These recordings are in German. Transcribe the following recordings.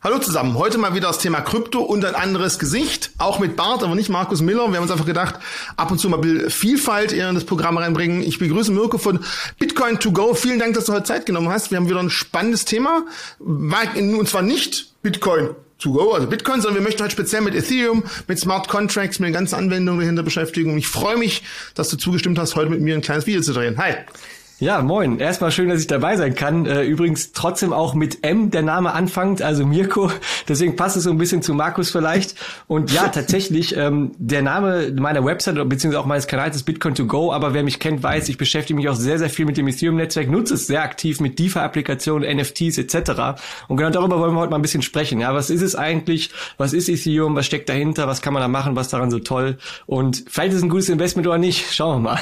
Hallo zusammen, heute mal wieder das Thema Krypto und ein anderes Gesicht, auch mit Bart, aber nicht Markus Miller. Wir haben uns einfach gedacht, ab und zu mal Vielfalt in das Programm reinbringen. Ich begrüße Mirko von Bitcoin to go. Vielen Dank, dass du heute Zeit genommen hast. Wir haben wieder ein spannendes Thema, und zwar nicht Bitcoin to go, also Bitcoin, sondern wir möchten heute speziell mit Ethereum, mit Smart Contracts, mit den ganzen Anwendungen dahinter beschäftigen. Und ich freue mich, dass du zugestimmt hast, heute mit mir ein kleines Video zu drehen. Hi. Ja, moin. Erstmal schön, dass ich dabei sein kann. Äh, übrigens trotzdem auch mit M der Name anfängt, also Mirko. Deswegen passt es so ein bisschen zu Markus vielleicht. Und ja, tatsächlich, ähm, der Name meiner Website beziehungsweise auch meines Kanals ist Bitcoin to go. Aber wer mich kennt, weiß, ich beschäftige mich auch sehr, sehr viel mit dem Ethereum-Netzwerk, nutze es sehr aktiv mit DeFi-Applikationen, NFTs etc. Und genau darüber wollen wir heute mal ein bisschen sprechen. Ja, was ist es eigentlich? Was ist Ethereum? Was steckt dahinter? Was kann man da machen? Was daran so toll? Und vielleicht ist es ein gutes Investment oder nicht. Schauen wir mal.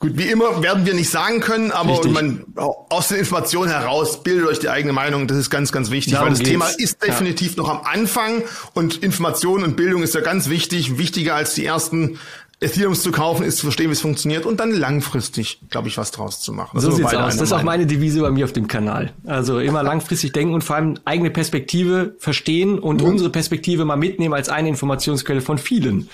Gut, wie immer werden wir nicht sagen können, aber man, aus den Informationen heraus bildet euch die eigene Meinung. Das ist ganz, ganz wichtig, Darum weil das geht's. Thema ist definitiv ja. noch am Anfang und Information und Bildung ist ja ganz wichtig. Wichtiger als die ersten Ethereums zu kaufen, ist zu verstehen, wie es funktioniert und dann langfristig, glaube ich, was draus zu machen. Das so sieht's aus. Das ist auch meine Devise bei mir auf dem Kanal. Also immer langfristig denken und vor allem eigene Perspektive verstehen und mhm. unsere Perspektive mal mitnehmen als eine Informationsquelle von vielen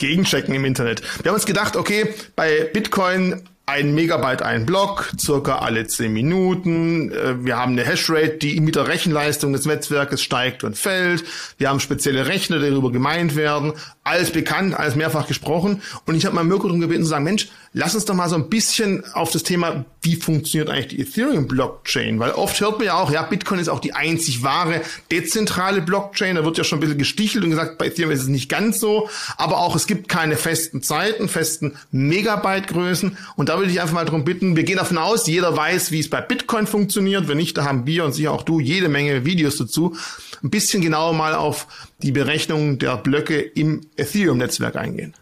gegenchecken im Internet. Wir haben uns gedacht, okay, bei Bitcoin ein Megabyte ein Block, circa alle zehn Minuten. Äh, wir haben eine Hashrate, die mit der Rechenleistung des Netzwerkes steigt und fällt. Wir haben spezielle Rechner, die darüber gemeint werden. Alles bekannt, alles mehrfach gesprochen. Und ich habe mal Mirko darum gebeten zu sagen, Mensch, lass uns doch mal so ein bisschen auf das Thema, wie funktioniert eigentlich die Ethereum-Blockchain? Weil oft hört man ja auch, ja, Bitcoin ist auch die einzig wahre dezentrale Blockchain. Da wird ja schon ein bisschen gestichelt und gesagt, bei Ethereum ist es nicht ganz so. Aber auch es gibt keine festen Zeiten, festen Megabyte-Größen. Und da würde ich einfach mal darum bitten, wir gehen davon aus, jeder weiß, wie es bei Bitcoin funktioniert. Wenn nicht, da haben wir und sicher auch du jede Menge Videos dazu. Ein bisschen genauer mal auf die Berechnung der Blöcke im Ethereum-Netzwerk eingehen.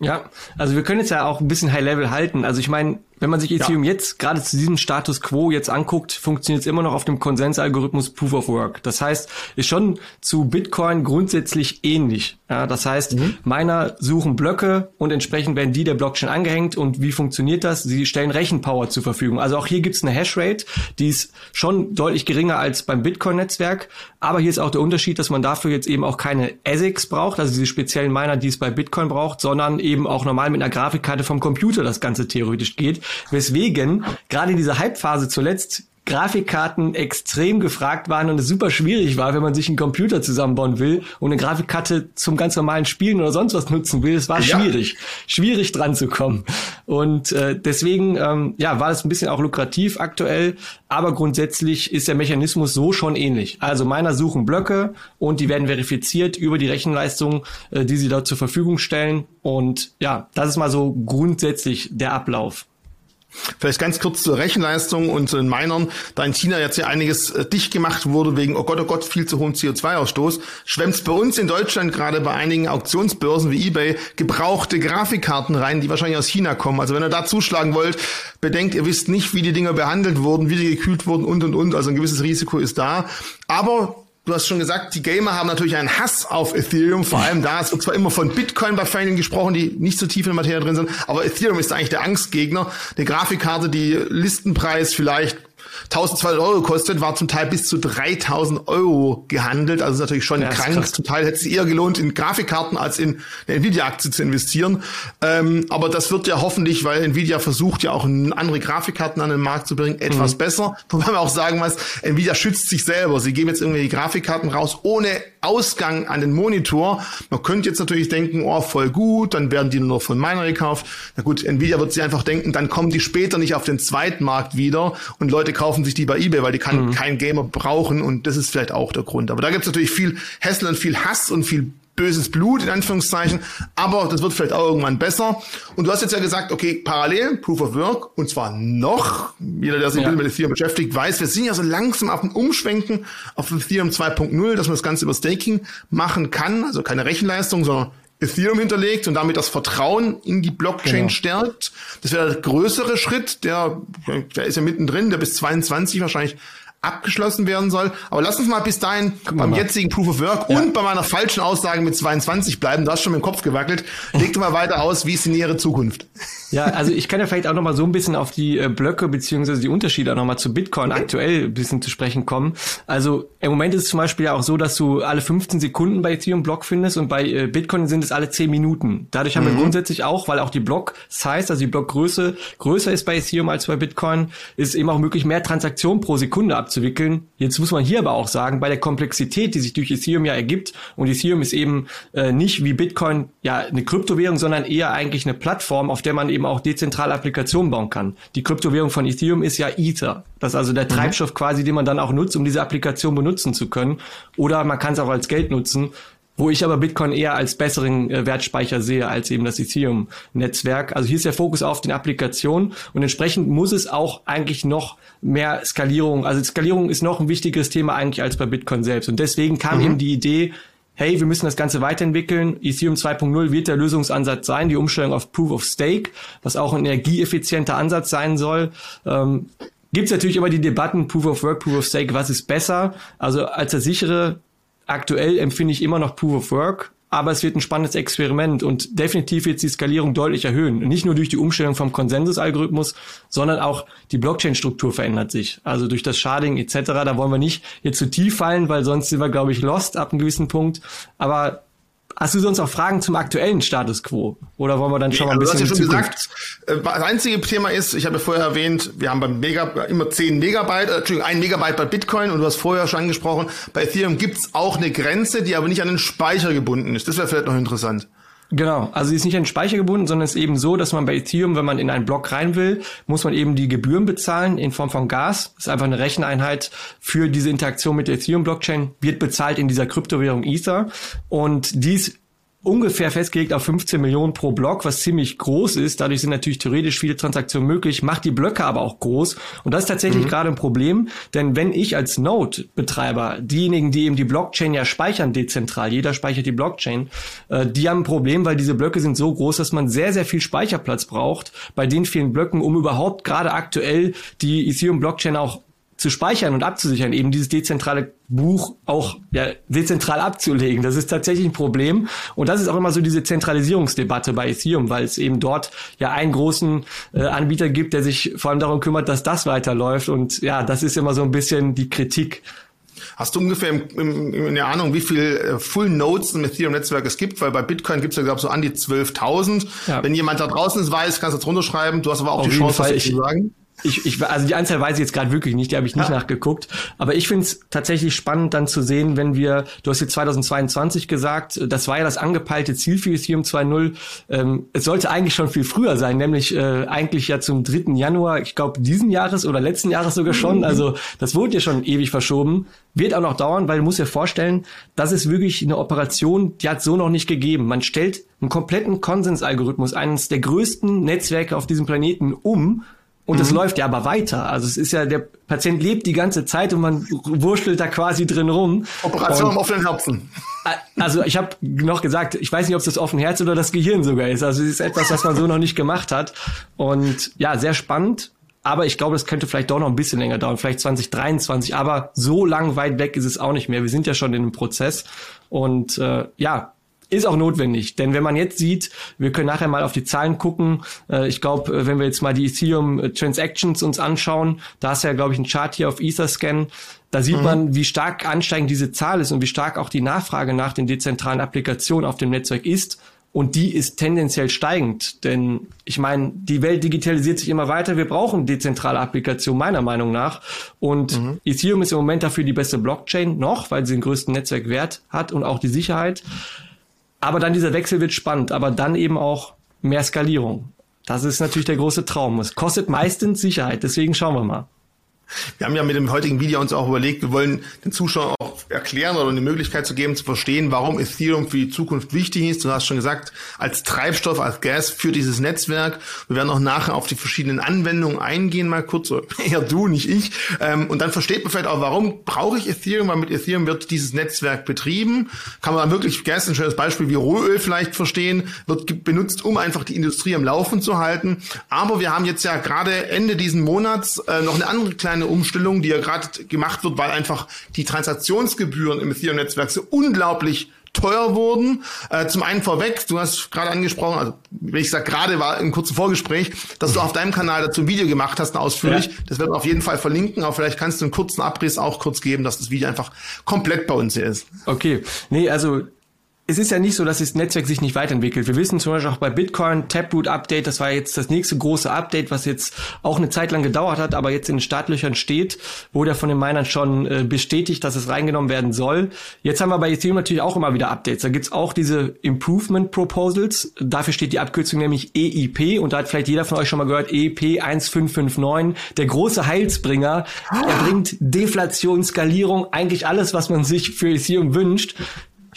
Ja, also wir können jetzt ja auch ein bisschen High Level halten. Also ich meine, wenn man sich Ethereum ja. jetzt gerade zu diesem Status quo jetzt anguckt, funktioniert es immer noch auf dem Konsensalgorithmus Proof of Work. Das heißt, ist schon zu Bitcoin grundsätzlich ähnlich. Ja, das heißt, mhm. Miner suchen Blöcke und entsprechend werden die der Blockchain angehängt. Und wie funktioniert das? Sie stellen Rechenpower zur Verfügung. Also auch hier gibt es eine Hashrate, die ist schon deutlich geringer als beim Bitcoin-Netzwerk. Aber hier ist auch der Unterschied, dass man dafür jetzt eben auch keine ASICs braucht, also diese speziellen Miner, die es bei Bitcoin braucht, sondern eben auch normal mit einer Grafikkarte vom Computer das Ganze theoretisch geht. Weswegen gerade in dieser Hype-Phase zuletzt Grafikkarten extrem gefragt waren und es super schwierig war, wenn man sich einen Computer zusammenbauen will und eine Grafikkarte zum ganz normalen Spielen oder sonst was nutzen will. Es war ja. schwierig, schwierig dran zu kommen. Und äh, deswegen ähm, ja, war es ein bisschen auch lukrativ aktuell, aber grundsätzlich ist der Mechanismus so schon ähnlich. Also meiner suchen Blöcke und die werden verifiziert über die Rechenleistung, äh, die sie dort zur Verfügung stellen. Und ja, das ist mal so grundsätzlich der Ablauf. Vielleicht ganz kurz zur Rechenleistung und zu den Minern. Da in China jetzt ja einiges äh, dicht gemacht wurde wegen, oh Gott, oh Gott, viel zu hohem CO2-Ausstoß, schwemmt es bei uns in Deutschland gerade bei einigen Auktionsbörsen wie eBay gebrauchte Grafikkarten rein, die wahrscheinlich aus China kommen. Also wenn ihr da zuschlagen wollt, bedenkt, ihr wisst nicht, wie die Dinger behandelt wurden, wie die gekühlt wurden und und und. Also ein gewisses Risiko ist da. Aber Du hast schon gesagt, die Gamer haben natürlich einen Hass auf Ethereum, vor allem da. Es wird zwar immer von Bitcoin bei Fans gesprochen, die nicht so tief in der Materie drin sind, aber Ethereum ist eigentlich der Angstgegner. Eine Grafikkarte, die Listenpreis vielleicht 1200 Euro kostet, war zum Teil bis zu 3000 Euro gehandelt. Also ist natürlich schon ja, krank. Zum Teil hätte es eher gelohnt, in Grafikkarten als in eine Nvidia-Aktie zu investieren. Ähm, aber das wird ja hoffentlich, weil Nvidia versucht ja auch andere Grafikkarten an den Markt zu bringen, etwas mhm. besser. Wobei man auch sagen muss, Nvidia schützt sich selber. Sie geben jetzt irgendwie die Grafikkarten raus ohne Ausgang an den Monitor. Man könnte jetzt natürlich denken, oh, voll gut, dann werden die nur noch von Miner gekauft. Na gut, Nvidia wird sich einfach denken, dann kommen die später nicht auf den Zweitmarkt wieder und Leute kaufen sich die bei eBay, weil die kann mhm. kein Gamer brauchen und das ist vielleicht auch der Grund. Aber da gibt es natürlich viel Hassel und viel Hass und viel böses Blut, in Anführungszeichen, aber das wird vielleicht auch irgendwann besser. Und du hast jetzt ja gesagt, okay, parallel, Proof of Work, und zwar noch, jeder, der sich ja. mit Ethereum beschäftigt, weiß, wir sind ja so langsam auf dem Umschwenken auf Ethereum 2.0, dass man das Ganze über Staking machen kann, also keine Rechenleistung, sondern Ethereum hinterlegt und damit das Vertrauen in die Blockchain genau. stärkt. Das wäre der größere Schritt, der, der ist ja mittendrin, der bis 22 wahrscheinlich abgeschlossen werden soll. Aber lass uns mal bis dahin beim mal. jetzigen Proof of Work ja. und bei meiner falschen Aussage mit 22 bleiben. Du hast schon mit dem Kopf gewackelt. Leg doch mal weiter aus, wie ist die nähere Zukunft? Ja, also ich kann ja vielleicht auch noch mal so ein bisschen auf die äh, Blöcke beziehungsweise die Unterschiede auch noch mal zu Bitcoin aktuell ein bisschen zu sprechen kommen. Also im Moment ist es zum Beispiel ja auch so, dass du alle 15 Sekunden bei Ethereum Block findest und bei äh, Bitcoin sind es alle 10 Minuten. Dadurch haben mhm. wir grundsätzlich auch, weil auch die Block-Size, also die Blockgröße größer ist bei Ethereum als bei Bitcoin, ist eben auch möglich, mehr Transaktionen pro Sekunde abzuwickeln. Jetzt muss man hier aber auch sagen, bei der Komplexität, die sich durch Ethereum ja ergibt, und Ethereum ist eben äh, nicht wie Bitcoin ja eine Kryptowährung, sondern eher eigentlich eine Plattform, auf der man eben auch dezentrale Applikationen bauen kann. Die Kryptowährung von Ethereum ist ja Ether. Das ist also der mhm. Treibstoff quasi, den man dann auch nutzt, um diese Applikation benutzen zu können. Oder man kann es auch als Geld nutzen. Wo ich aber Bitcoin eher als besseren äh, Wertspeicher sehe als eben das Ethereum-Netzwerk. Also hier ist der Fokus auf den Applikationen und entsprechend muss es auch eigentlich noch mehr Skalierung, also Skalierung ist noch ein wichtigeres Thema eigentlich als bei Bitcoin selbst. Und deswegen kam mhm. eben die Idee, hey, wir müssen das Ganze weiterentwickeln. Ethereum 2.0 wird der Lösungsansatz sein, die Umstellung auf Proof of Stake, was auch ein energieeffizienter Ansatz sein soll. Ähm, Gibt es natürlich immer die Debatten Proof of Work, Proof of Stake, was ist besser? Also als der sichere, aktuell empfinde ich immer noch Proof of Work, aber es wird ein spannendes Experiment und definitiv wird die Skalierung deutlich erhöhen. Nicht nur durch die Umstellung vom Konsensusalgorithmus, sondern auch die Blockchain-Struktur verändert sich. Also durch das Sharding etc. Da wollen wir nicht jetzt zu tief fallen, weil sonst sind wir, glaube ich, lost ab einem gewissen Punkt. Aber Hast du sonst auch Fragen zum aktuellen Status quo? Oder wollen wir dann schon nee, mal ein bisschen. Du hast ja schon gesagt, äh, das einzige Thema ist, ich habe ja vorher erwähnt, wir haben beim Mega immer 10 Megabyte, äh, Entschuldigung, 1 Megabyte bei Bitcoin und du hast vorher schon angesprochen, bei Ethereum gibt's auch eine Grenze, die aber nicht an den Speicher gebunden ist. Das wäre vielleicht noch interessant. Genau, also sie ist nicht an Speicher gebunden, sondern es ist eben so, dass man bei Ethereum, wenn man in einen Block rein will, muss man eben die Gebühren bezahlen in Form von Gas. Das ist einfach eine Recheneinheit für diese Interaktion mit der Ethereum-Blockchain, wird bezahlt in dieser Kryptowährung Ether. Und dies ungefähr festgelegt auf 15 Millionen pro Block, was ziemlich groß ist. Dadurch sind natürlich theoretisch viele Transaktionen möglich, macht die Blöcke aber auch groß. Und das ist tatsächlich mhm. gerade ein Problem, denn wenn ich als Node-Betreiber, diejenigen, die eben die Blockchain ja speichern dezentral, jeder speichert die Blockchain, äh, die haben ein Problem, weil diese Blöcke sind so groß, dass man sehr, sehr viel Speicherplatz braucht bei den vielen Blöcken, um überhaupt gerade aktuell die Ethereum-Blockchain auch zu speichern und abzusichern, eben dieses dezentrale Buch auch ja, dezentral abzulegen. Das ist tatsächlich ein Problem. Und das ist auch immer so diese Zentralisierungsdebatte bei Ethereum, weil es eben dort ja einen großen äh, Anbieter gibt, der sich vor allem darum kümmert, dass das weiterläuft. Und ja, das ist immer so ein bisschen die Kritik. Hast du ungefähr im, im, in der Ahnung, wie viel äh, Full Nodes im Ethereum-Netzwerk es gibt? Weil bei Bitcoin gibt es ja, glaube ich, so an die 12.000. Ja. Wenn jemand da draußen ist, weiß, kannst du drunter schreiben. Du hast aber auch Auf die Chance, Fall. das zu sagen ich, ich, also die Anzahl weiß ich jetzt gerade wirklich nicht, die habe ich nicht ja. nachgeguckt. Aber ich finde es tatsächlich spannend dann zu sehen, wenn wir, du hast jetzt 2022 gesagt, das war ja das angepeilte Ziel für Ethereum 2.0. Ähm, es sollte eigentlich schon viel früher sein, nämlich äh, eigentlich ja zum 3. Januar, ich glaube diesen Jahres oder letzten Jahres sogar schon. Also das wurde ja schon ewig verschoben. Wird auch noch dauern, weil du musst dir vorstellen, das ist wirklich eine Operation, die hat so noch nicht gegeben. Man stellt einen kompletten Konsensalgorithmus, eines der größten Netzwerke auf diesem Planeten um und es mhm. läuft ja aber weiter. Also es ist ja, der Patient lebt die ganze Zeit und man wurschtelt da quasi drin rum. Operation im offenen Herzen. Also ich habe noch gesagt, ich weiß nicht, ob es das offene Herz oder das Gehirn sogar ist. Also es ist etwas, was man so noch nicht gemacht hat. Und ja, sehr spannend. Aber ich glaube, das könnte vielleicht doch noch ein bisschen länger dauern, vielleicht 2023. Aber so lang weit weg ist es auch nicht mehr. Wir sind ja schon in einem Prozess. Und äh, ja, ist auch notwendig, denn wenn man jetzt sieht, wir können nachher mal auf die Zahlen gucken. Äh, ich glaube, äh, wenn wir jetzt mal die Ethereum äh, Transactions uns anschauen, da ist ja, glaube ich, ein Chart hier auf Etherscan. Da sieht mhm. man, wie stark ansteigend diese Zahl ist und wie stark auch die Nachfrage nach den dezentralen Applikationen auf dem Netzwerk ist. Und die ist tendenziell steigend, denn ich meine, die Welt digitalisiert sich immer weiter. Wir brauchen dezentrale Applikationen meiner Meinung nach. Und mhm. Ethereum ist im Moment dafür die beste Blockchain noch, weil sie den größten Netzwerkwert hat und auch die Sicherheit. Aber dann dieser Wechsel wird spannend, aber dann eben auch mehr Skalierung. Das ist natürlich der große Traum. Es kostet meistens Sicherheit, deswegen schauen wir mal. Wir haben ja mit dem heutigen Video uns auch überlegt, wir wollen den Zuschauern auch erklären oder eine Möglichkeit zu geben, zu verstehen, warum Ethereum für die Zukunft wichtig ist. Du hast schon gesagt, als Treibstoff, als Gas für dieses Netzwerk. Wir werden auch nachher auf die verschiedenen Anwendungen eingehen, mal kurz, eher du, nicht ich. Ähm, und dann versteht man vielleicht auch, warum brauche ich Ethereum, weil mit Ethereum wird dieses Netzwerk betrieben. Kann man wirklich Gas, ein schönes Beispiel wie Rohöl vielleicht verstehen, wird benutzt, um einfach die Industrie am Laufen zu halten. Aber wir haben jetzt ja gerade Ende diesen Monats äh, noch eine andere kleine kleine Umstellung, die ja gerade gemacht wird, weil einfach die Transaktionsgebühren im Ethereum-Netzwerk so unglaublich teuer wurden. Äh, zum einen vorweg, du hast gerade angesprochen, also wenn ich sage gerade, war im kurzen Vorgespräch, dass du auf deinem Kanal dazu ein Video gemacht hast, ausführlich. Ja. Das werden wir auf jeden Fall verlinken, aber vielleicht kannst du einen kurzen Abriss auch kurz geben, dass das Video einfach komplett bei uns hier ist. Okay, nee, also es ist ja nicht so, dass das Netzwerk sich nicht weiterentwickelt. Wir wissen zum Beispiel auch bei Bitcoin, Taproot Update, das war jetzt das nächste große Update, was jetzt auch eine Zeit lang gedauert hat, aber jetzt in den Startlöchern steht, wurde ja von den Minern schon äh, bestätigt, dass es reingenommen werden soll. Jetzt haben wir bei Ethereum natürlich auch immer wieder Updates. Da gibt's auch diese Improvement Proposals. Dafür steht die Abkürzung nämlich EIP und da hat vielleicht jeder von euch schon mal gehört, EIP 1559, der große Heilsbringer. Er bringt Deflation, Skalierung, eigentlich alles, was man sich für Ethereum wünscht.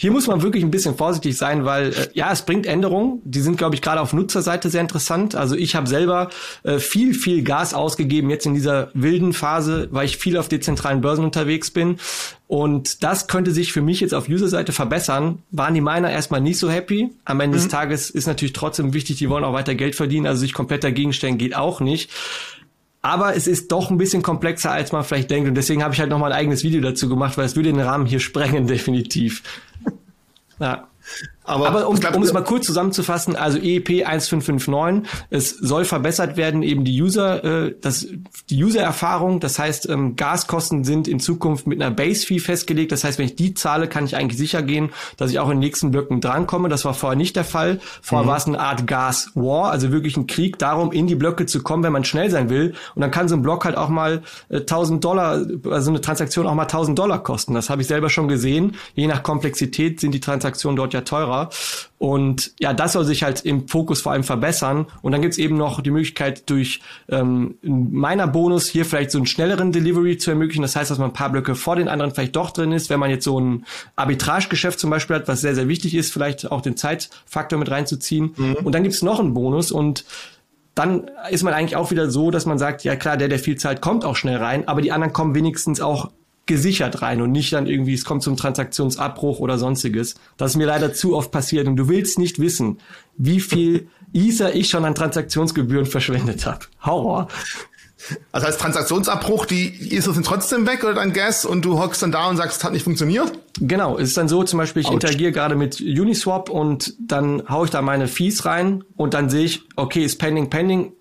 Hier muss man wirklich ein bisschen vorsichtig sein, weil äh, ja, es bringt Änderungen. Die sind, glaube ich, gerade auf Nutzerseite sehr interessant. Also ich habe selber äh, viel, viel Gas ausgegeben jetzt in dieser wilden Phase, weil ich viel auf dezentralen Börsen unterwegs bin. Und das könnte sich für mich jetzt auf User-Seite verbessern. Waren die Miner erstmal nicht so happy. Am Ende mhm. des Tages ist natürlich trotzdem wichtig, die wollen auch weiter Geld verdienen. Also sich komplett dagegen stellen geht auch nicht. Aber es ist doch ein bisschen komplexer, als man vielleicht denkt. Und deswegen habe ich halt nochmal ein eigenes Video dazu gemacht, weil es würde den Rahmen hier sprengen, definitiv. Ja. Aber, Aber um, um es mal kurz zusammenzufassen, also EEP 1559, es soll verbessert werden, eben die User, äh, das, die User-Erfahrung. Das heißt, ähm, Gaskosten sind in Zukunft mit einer Base-Fee festgelegt. Das heißt, wenn ich die zahle, kann ich eigentlich sicher gehen, dass ich auch in den nächsten Blöcken drankomme. Das war vorher nicht der Fall. Vorher mhm. war es eine Art Gas-War, also wirklich ein Krieg darum, in die Blöcke zu kommen, wenn man schnell sein will. Und dann kann so ein Block halt auch mal äh, 1000 Dollar, also eine Transaktion auch mal 1000 Dollar kosten. Das habe ich selber schon gesehen. Je nach Komplexität sind die Transaktionen dort ja teurer. Und ja, das soll sich halt im Fokus vor allem verbessern. Und dann gibt's eben noch die Möglichkeit, durch ähm, meiner Bonus hier vielleicht so einen schnelleren Delivery zu ermöglichen. Das heißt, dass man ein paar Blöcke vor den anderen vielleicht doch drin ist. Wenn man jetzt so ein Arbitragegeschäft zum Beispiel hat, was sehr, sehr wichtig ist, vielleicht auch den Zeitfaktor mit reinzuziehen. Mhm. Und dann gibt's noch einen Bonus und dann ist man eigentlich auch wieder so, dass man sagt, ja klar, der, der viel zahlt, kommt auch schnell rein, aber die anderen kommen wenigstens auch gesichert rein und nicht dann irgendwie, es kommt zum Transaktionsabbruch oder sonstiges. Das ist mir leider zu oft passiert und du willst nicht wissen, wie viel Ether ich schon an Transaktionsgebühren verschwendet habe. Horror. Also als Transaktionsabbruch, die Ether sind trotzdem weg oder dann Gas und du hockst dann da und sagst, es hat nicht funktioniert? Genau, es ist dann so, zum Beispiel, ich Ouch. interagiere gerade mit Uniswap und dann haue ich da meine Fees rein und dann sehe ich, okay, ist pending, pending,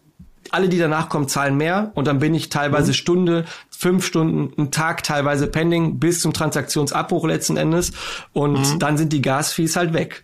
alle, die danach kommen, zahlen mehr und dann bin ich teilweise mhm. Stunde, fünf Stunden, einen Tag teilweise pending bis zum Transaktionsabbruch letzten Endes und mhm. dann sind die Gasfees halt weg.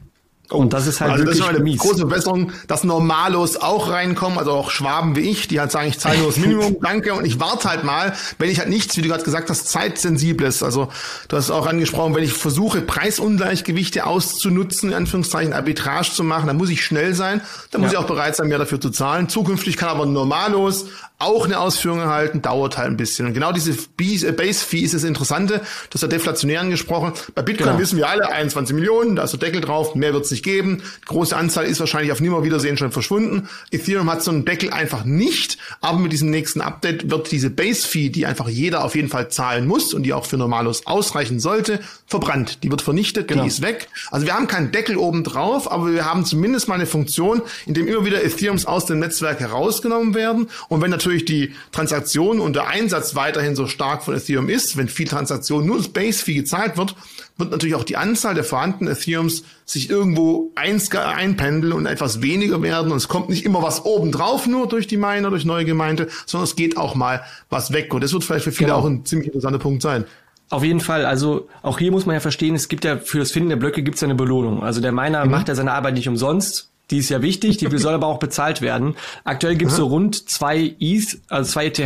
Oh, und das ist halt also wirklich das ist eine mies. große Verbesserung, dass Normalos auch reinkommen, also auch Schwaben wie ich, die halt sagen, ich zahle nur das Minimum, danke, und ich warte halt mal, wenn ich halt nichts, wie du gerade gesagt hast, zeitsensibles, also du hast auch angesprochen, wenn ich versuche, Preisungleichgewichte auszunutzen, in Anführungszeichen Arbitrage zu machen, dann muss ich schnell sein, dann muss ja. ich auch bereit sein, mehr dafür zu zahlen. Zukünftig kann aber Normalos auch eine Ausführung erhalten, dauert halt ein bisschen. Und genau diese äh, Base-Fee ist das Interessante, das hat deflationär angesprochen. Bei Bitcoin genau. wissen wir alle, 21 Millionen, da ist der Deckel drauf, mehr wird es nicht geben. Die große Anzahl ist wahrscheinlich auf Nimmerwiedersehen schon verschwunden. Ethereum hat so einen Deckel einfach nicht, aber mit diesem nächsten Update wird diese Base-Fee, die einfach jeder auf jeden Fall zahlen muss und die auch für Normalos ausreichen sollte, verbrannt. Die wird vernichtet, genau. die ist weg. Also wir haben keinen Deckel oben drauf, aber wir haben zumindest mal eine Funktion, in dem immer wieder Ethereums aus dem Netzwerk herausgenommen werden. Und wenn natürlich die Transaktion und der Einsatz weiterhin so stark von Ethereum ist, wenn viel Transaktion nur das Base-Fee gezahlt wird, wird natürlich auch die Anzahl der vorhandenen Ethereums sich irgendwo einpendeln und etwas weniger werden. Und es kommt nicht immer was obendrauf nur durch die Miner, durch neue Gemeinde, sondern es geht auch mal was weg. Und das wird vielleicht für viele genau. auch ein ziemlich interessanter Punkt sein. Auf jeden Fall. Also auch hier muss man ja verstehen, es gibt ja für das Finden der Blöcke gibt es ja eine Belohnung. Also der Miner mhm. macht ja seine Arbeit nicht umsonst. Die ist ja wichtig, die soll aber auch bezahlt werden. Aktuell gibt es so rund zwei ETH, also zwei ETH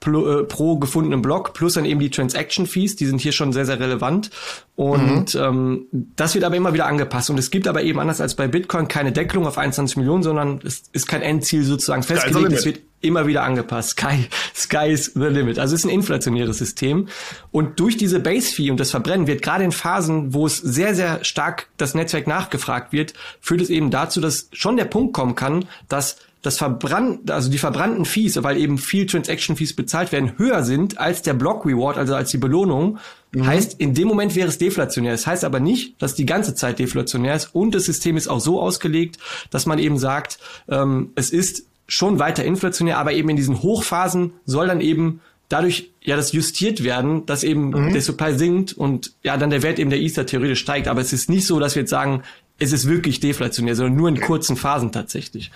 pro, äh, pro gefundenen Block, plus dann eben die Transaction Fees, die sind hier schon sehr, sehr relevant. Und mhm. ähm, das wird aber immer wieder angepasst. Und es gibt aber eben anders als bei Bitcoin keine Deckelung auf 21 Millionen, sondern es ist kein Endziel sozusagen festgelegt. Es wird immer wieder angepasst. Sky, sky is the limit. Also es ist ein inflationäres System. Und durch diese Base Fee und das Verbrennen wird gerade in Phasen, wo es sehr, sehr stark das Netzwerk nachgefragt wird, führt es eben dazu, dass schon der Punkt kommen kann, dass das verbrannt, also die verbrannten Fees, weil eben viel Transaction Fees bezahlt werden, höher sind als der Block Reward, also als die Belohnung. Mhm. Heißt, in dem Moment wäre es deflationär. Das heißt aber nicht, dass die ganze Zeit deflationär ist. Und das System ist auch so ausgelegt, dass man eben sagt, ähm, es ist schon weiter inflationär, aber eben in diesen Hochphasen soll dann eben dadurch ja das justiert werden, dass eben mhm. der Supply sinkt und ja dann der Wert eben der Ether theoretisch steigt. Aber es ist nicht so, dass wir jetzt sagen, es ist wirklich deflationär, sondern nur in kurzen Phasen tatsächlich.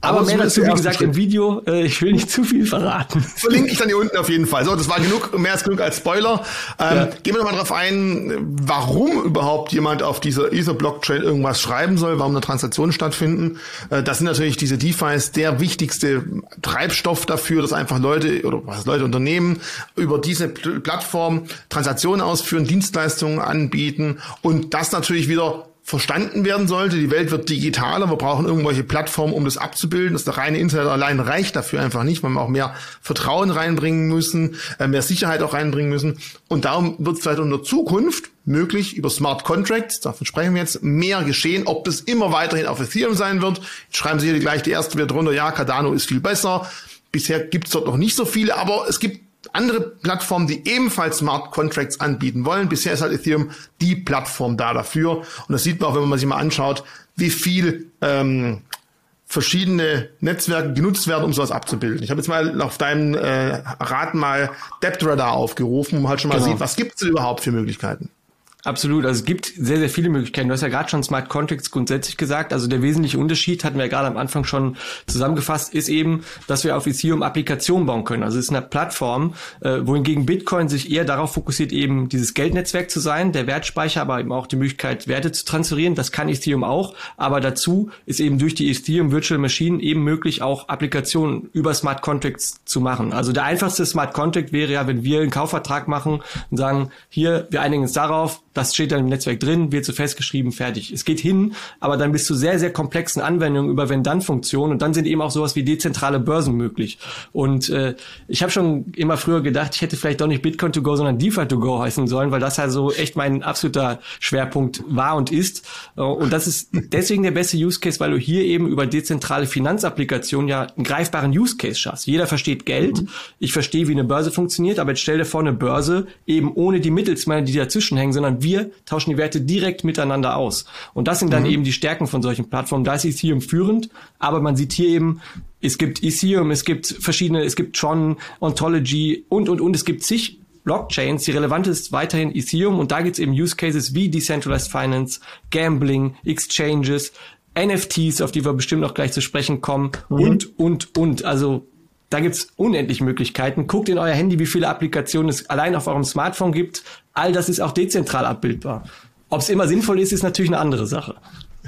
Aber, mehr dazu, wie gesagt, Schritt. im Video. Äh, ich will nicht zu viel verraten. Verlinke ich dann hier unten auf jeden Fall. So, das war genug, mehr als genug als Spoiler. Ähm, ja. Gehen wir nochmal drauf ein, warum überhaupt jemand auf dieser Ether-Blockchain irgendwas schreiben soll, warum eine Transaktion stattfinden. Äh, das sind natürlich diese DeFis der wichtigste Treibstoff dafür, dass einfach Leute oder was Leute Unternehmen über diese Plattform Transaktionen ausführen, Dienstleistungen anbieten und das natürlich wieder verstanden werden sollte. Die Welt wird digitaler, wir brauchen irgendwelche Plattformen, um das abzubilden. Das reine Internet allein reicht dafür einfach nicht, weil wir auch mehr Vertrauen reinbringen müssen, äh, mehr Sicherheit auch reinbringen müssen. Und darum wird es vielleicht in der Zukunft möglich, über Smart Contracts, davon sprechen wir jetzt, mehr geschehen. Ob das immer weiterhin auf Ethereum sein wird, jetzt schreiben Sie hier gleich die erste wieder drunter, ja, Cardano ist viel besser. Bisher gibt es dort noch nicht so viele, aber es gibt andere Plattformen, die ebenfalls Smart Contracts anbieten wollen. Bisher ist halt Ethereum die Plattform da dafür. Und das sieht man auch, wenn man sich mal anschaut, wie viel ähm, verschiedene Netzwerke genutzt werden, um sowas abzubilden. Ich habe jetzt mal auf deinem äh, Raten mal DepthRadar aufgerufen, um halt schon mal genau. sieht, was gibt es denn überhaupt für Möglichkeiten. Absolut. Also es gibt sehr, sehr viele Möglichkeiten. Du hast ja gerade schon Smart Contracts grundsätzlich gesagt. Also der wesentliche Unterschied, hatten wir ja gerade am Anfang schon zusammengefasst, ist eben, dass wir auf Ethereum Applikationen bauen können. Also es ist eine Plattform, äh, wohingegen Bitcoin sich eher darauf fokussiert, eben dieses Geldnetzwerk zu sein, der Wertspeicher, aber eben auch die Möglichkeit, Werte zu transferieren. Das kann Ethereum auch. Aber dazu ist eben durch die Ethereum Virtual Machine eben möglich, auch Applikationen über Smart Contracts zu machen. Also der einfachste Smart Contract wäre ja, wenn wir einen Kaufvertrag machen und sagen, hier, wir einigen uns darauf, das steht dann im Netzwerk drin, wird so festgeschrieben, fertig. Es geht hin, aber dann bis zu sehr, sehr komplexen Anwendungen über Wenn-Dann-Funktionen und dann sind eben auch sowas wie dezentrale Börsen möglich. Und äh, ich habe schon immer früher gedacht, ich hätte vielleicht doch nicht Bitcoin to go, sondern DeFi to go heißen sollen, weil das ja so echt mein absoluter Schwerpunkt war und ist. Äh, und das ist deswegen der beste Use Case, weil du hier eben über dezentrale Finanzapplikationen ja einen greifbaren Use Case schaffst. Jeder versteht Geld, ich verstehe, wie eine Börse funktioniert, aber jetzt stell dir vor, eine Börse eben ohne die Mittelsmänner, die dazwischen hängen, sondern wir tauschen die Werte direkt miteinander aus. Und das sind dann mhm. eben die Stärken von solchen Plattformen. Da ist Ethereum führend, aber man sieht hier eben, es gibt Ethereum, es gibt verschiedene, es gibt Tron, Ontology und, und, und. Es gibt zig Blockchains. Die relevante ist weiterhin Ethereum und da gibt es eben Use Cases wie Decentralized Finance, Gambling, Exchanges, NFTs, auf die wir bestimmt noch gleich zu sprechen kommen mhm. und, und, und. Also da gibt's unendlich Möglichkeiten. Guckt in euer Handy, wie viele Applikationen es allein auf eurem Smartphone gibt. All das ist auch dezentral abbildbar. Ob es immer sinnvoll ist, ist natürlich eine andere Sache.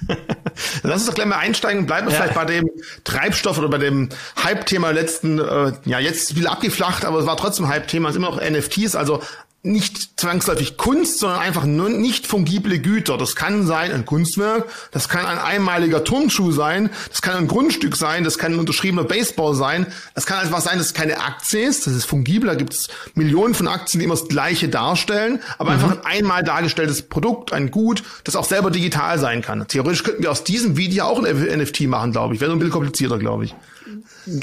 Lass uns doch gleich mal einsteigen. Bleiben wir ja. vielleicht bei dem Treibstoff oder bei dem Hype-Thema letzten, äh, ja, jetzt wieder abgeflacht, aber es war trotzdem Hype-Thema, es ist immer noch NFTs, also nicht zwangsläufig Kunst, sondern einfach nur nicht fungible Güter. Das kann sein ein Kunstwerk, das kann ein einmaliger Turnschuh sein, das kann ein Grundstück sein, das kann ein unterschriebener Baseball sein, das kann einfach sein, dass es keine Aktie ist, das ist fungibel, da gibt es Millionen von Aktien, die immer das Gleiche darstellen, aber mhm. einfach ein einmal dargestelltes Produkt, ein Gut, das auch selber digital sein kann. Theoretisch könnten wir aus diesem Video auch ein NFT machen, glaube ich. Wäre nur ein bisschen komplizierter, glaube ich.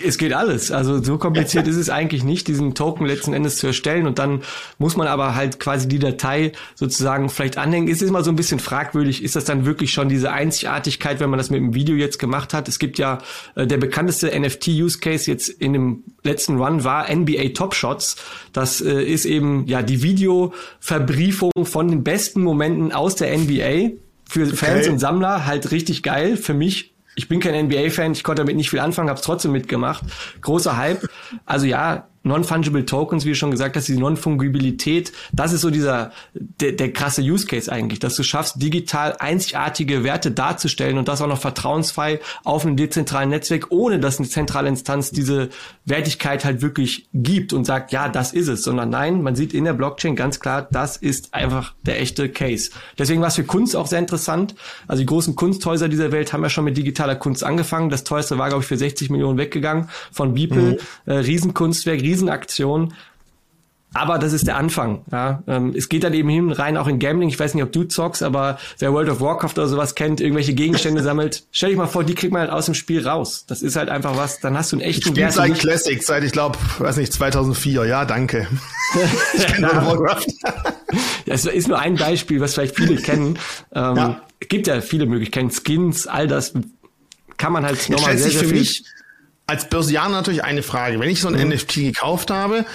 Es geht alles. Also so kompliziert ist es eigentlich nicht, diesen Token letzten Endes zu erstellen. Und dann muss man aber halt quasi die Datei sozusagen vielleicht anhängen. Es ist immer so ein bisschen fragwürdig, ist das dann wirklich schon diese Einzigartigkeit, wenn man das mit dem Video jetzt gemacht hat? Es gibt ja äh, der bekannteste NFT-Use-Case jetzt in dem letzten Run war NBA Top Shots. Das äh, ist eben ja die Videoverbriefung von den besten Momenten aus der NBA. Für Fans okay. und Sammler halt richtig geil. Für mich ich bin kein NBA-Fan, ich konnte damit nicht viel anfangen, habe es trotzdem mitgemacht. Großer Hype. Also ja, Non-Fungible Tokens, wie du schon gesagt hast, die Non-Fungibilität, das ist so dieser, der, der krasse Use Case eigentlich, dass du schaffst, digital einzigartige Werte darzustellen und das auch noch vertrauensfrei auf einem dezentralen Netzwerk, ohne dass eine zentrale Instanz diese Wertigkeit halt wirklich gibt und sagt, ja, das ist es, sondern nein, man sieht in der Blockchain ganz klar, das ist einfach der echte Case. Deswegen war es für Kunst auch sehr interessant. Also die großen Kunsthäuser dieser Welt haben ja schon mit digitaler Kunst angefangen. Das teuerste war, glaube ich, für 60 Millionen weggegangen von Beeple. Mhm. Äh, Riesenkunstwerk, riesen Riesenaktion. Aber das ist der Anfang. Ja. Ähm, es geht dann eben hin rein auch in Gambling. Ich weiß nicht, ob du zockst, aber wer World of Warcraft oder sowas kennt, irgendwelche Gegenstände sammelt, stell dich mal vor, die kriegt man halt aus dem Spiel raus. Das ist halt einfach was. Dann hast du einen echten Wert. Seit Classic, seit ich glaube, weiß nicht, 2004. Ja, danke. ich kenne World of Warcraft. das ist nur ein Beispiel, was vielleicht viele kennen. Ähm, ja. Es gibt ja viele Möglichkeiten, Skins, all das kann man halt nochmal sehr, sehr viel. Mich als Börsianer natürlich eine Frage. Wenn ich so ein mhm. NFT gekauft habe,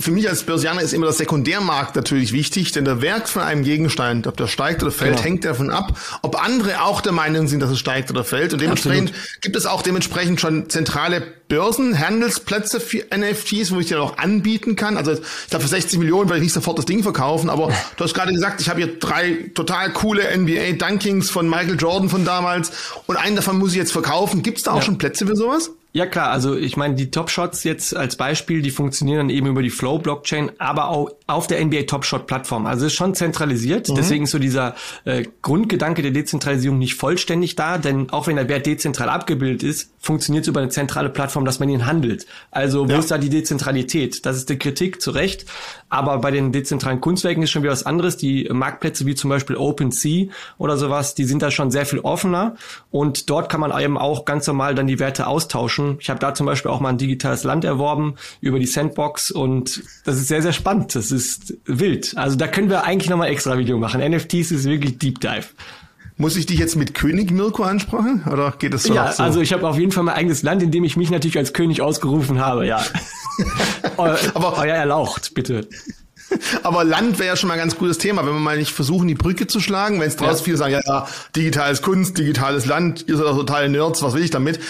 für mich als Börsianer ist immer der Sekundärmarkt natürlich wichtig, denn der Wert von einem Gegenstand, ob der steigt oder fällt, genau. hängt davon ab, ob andere auch der Meinung sind, dass es steigt oder fällt. Und dementsprechend Absolut. gibt es auch dementsprechend schon zentrale Börsen, Handelsplätze für NFTs, wo ich die auch anbieten kann. Also ich glaube, für 60 Millionen werde ich nicht sofort das Ding verkaufen, aber du hast gerade gesagt, ich habe hier drei total coole NBA Dunkings von Michael Jordan von damals und einen davon muss ich jetzt verkaufen. Gibt es da auch ja. schon Plätze für sowas? Ja klar, also ich meine, die Top Shots jetzt als Beispiel, die funktionieren dann eben über die Flow Blockchain, aber auch auf der NBA Top Shot Plattform. Also ist schon zentralisiert, mhm. deswegen ist so dieser äh, Grundgedanke der Dezentralisierung nicht vollständig da, denn auch wenn der Wert dezentral abgebildet ist, funktioniert es über eine zentrale Plattform, dass man ihn handelt. Also wo ja. ist da die Dezentralität? Das ist die Kritik zu Recht, aber bei den dezentralen Kunstwerken ist schon wieder was anderes. Die Marktplätze wie zum Beispiel OpenSea oder sowas, die sind da schon sehr viel offener und dort kann man eben auch ganz normal dann die Werte austauschen erforschen. Ich habe da zum Beispiel auch mal ein digitales Land erworben über die Sandbox und das ist sehr, sehr spannend. Das ist wild. Also da können wir eigentlich nochmal extra Video machen. NFTs ist wirklich Deep Dive. Muss ich dich jetzt mit König Mirko ansprechen oder geht das so? Ja, so? also ich habe auf jeden Fall mein eigenes Land, in dem ich mich natürlich als König ausgerufen habe, ja. Aber euer erlaucht, bitte. Aber Land wäre ja schon mal ein ganz gutes Thema, wenn wir mal nicht versuchen, die Brücke zu schlagen, wenn es draußen ja. viele sagen, ja, ja, digitales Kunst, digitales Land, ihr seid doch totale Nerds, was will ich damit?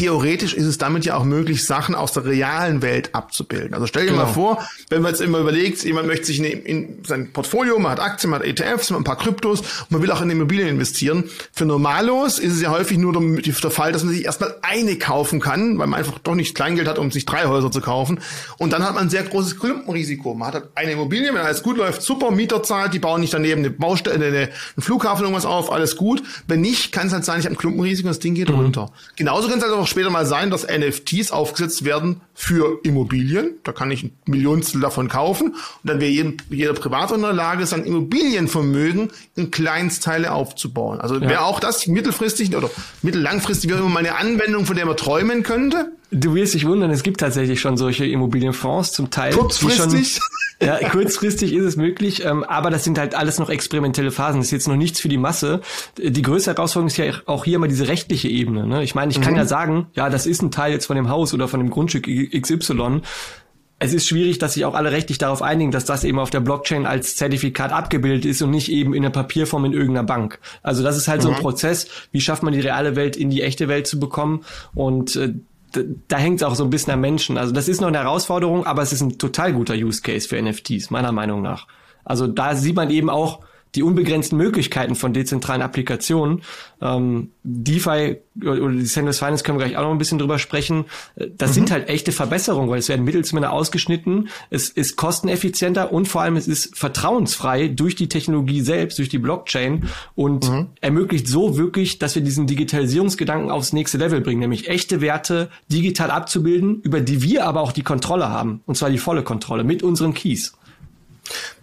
Theoretisch ist es damit ja auch möglich, Sachen aus der realen Welt abzubilden. Also stell dir genau. mal vor, wenn man jetzt immer überlegt, jemand möchte sich in, in sein Portfolio, man hat Aktien, man hat ETFs, man hat ein paar Kryptos, und man will auch in Immobilien investieren. Für Normalos ist es ja häufig nur der, der Fall, dass man sich erstmal eine kaufen kann, weil man einfach doch nicht Kleingeld hat, um sich drei Häuser zu kaufen. Und dann hat man ein sehr großes Klumpenrisiko. Man hat halt eine Immobilie, wenn alles gut läuft, super, Mieter zahlt, die bauen nicht daneben eine Baustelle, eine, einen Flughafen irgendwas auf, alles gut. Wenn nicht, kann es halt sein, ich habe ein Klumpenrisiko und das Ding geht mhm. runter. Genauso kann es also auch später mal sein, dass NFTs aufgesetzt werden für Immobilien. Da kann ich ein Millionstel davon kaufen. Und dann wäre jeder, jeder Privat in der Lage, sein Immobilienvermögen in Kleinstteile aufzubauen. Also ja. wäre auch das mittelfristig oder mittellangfristig wäre immer meine Anwendung, von der man träumen könnte. Du wirst dich wundern, es gibt tatsächlich schon solche Immobilienfonds zum Teil. Kurzfristig? Ja, kurzfristig ist es möglich, ähm, aber das sind halt alles noch experimentelle Phasen. Das ist jetzt noch nichts für die Masse. Die größte Herausforderung ist ja auch hier immer diese rechtliche Ebene. Ne? Ich meine, ich kann mhm. ja sagen, ja, das ist ein Teil jetzt von dem Haus oder von dem Grundstück XY es ist schwierig, dass sich auch alle rechtlich darauf einigen, dass das eben auf der Blockchain als Zertifikat abgebildet ist und nicht eben in der Papierform in irgendeiner Bank. Also das ist halt mhm. so ein mhm. Prozess, wie schafft man die reale Welt in die echte Welt zu bekommen und äh, da hängt es auch so ein bisschen am Menschen. Also das ist noch eine Herausforderung, aber es ist ein total guter Use Case für NFTs, meiner Meinung nach. Also da sieht man eben auch, die unbegrenzten Möglichkeiten von dezentralen Applikationen. Ähm, DeFi oder die Centralized Finance können wir gleich auch noch ein bisschen drüber sprechen. Das mhm. sind halt echte Verbesserungen, weil es werden Mittelsmänner ausgeschnitten, es ist kosteneffizienter und vor allem es ist vertrauensfrei durch die Technologie selbst, durch die Blockchain und mhm. ermöglicht so wirklich, dass wir diesen Digitalisierungsgedanken aufs nächste Level bringen, nämlich echte Werte digital abzubilden, über die wir aber auch die Kontrolle haben, und zwar die volle Kontrolle mit unseren Keys.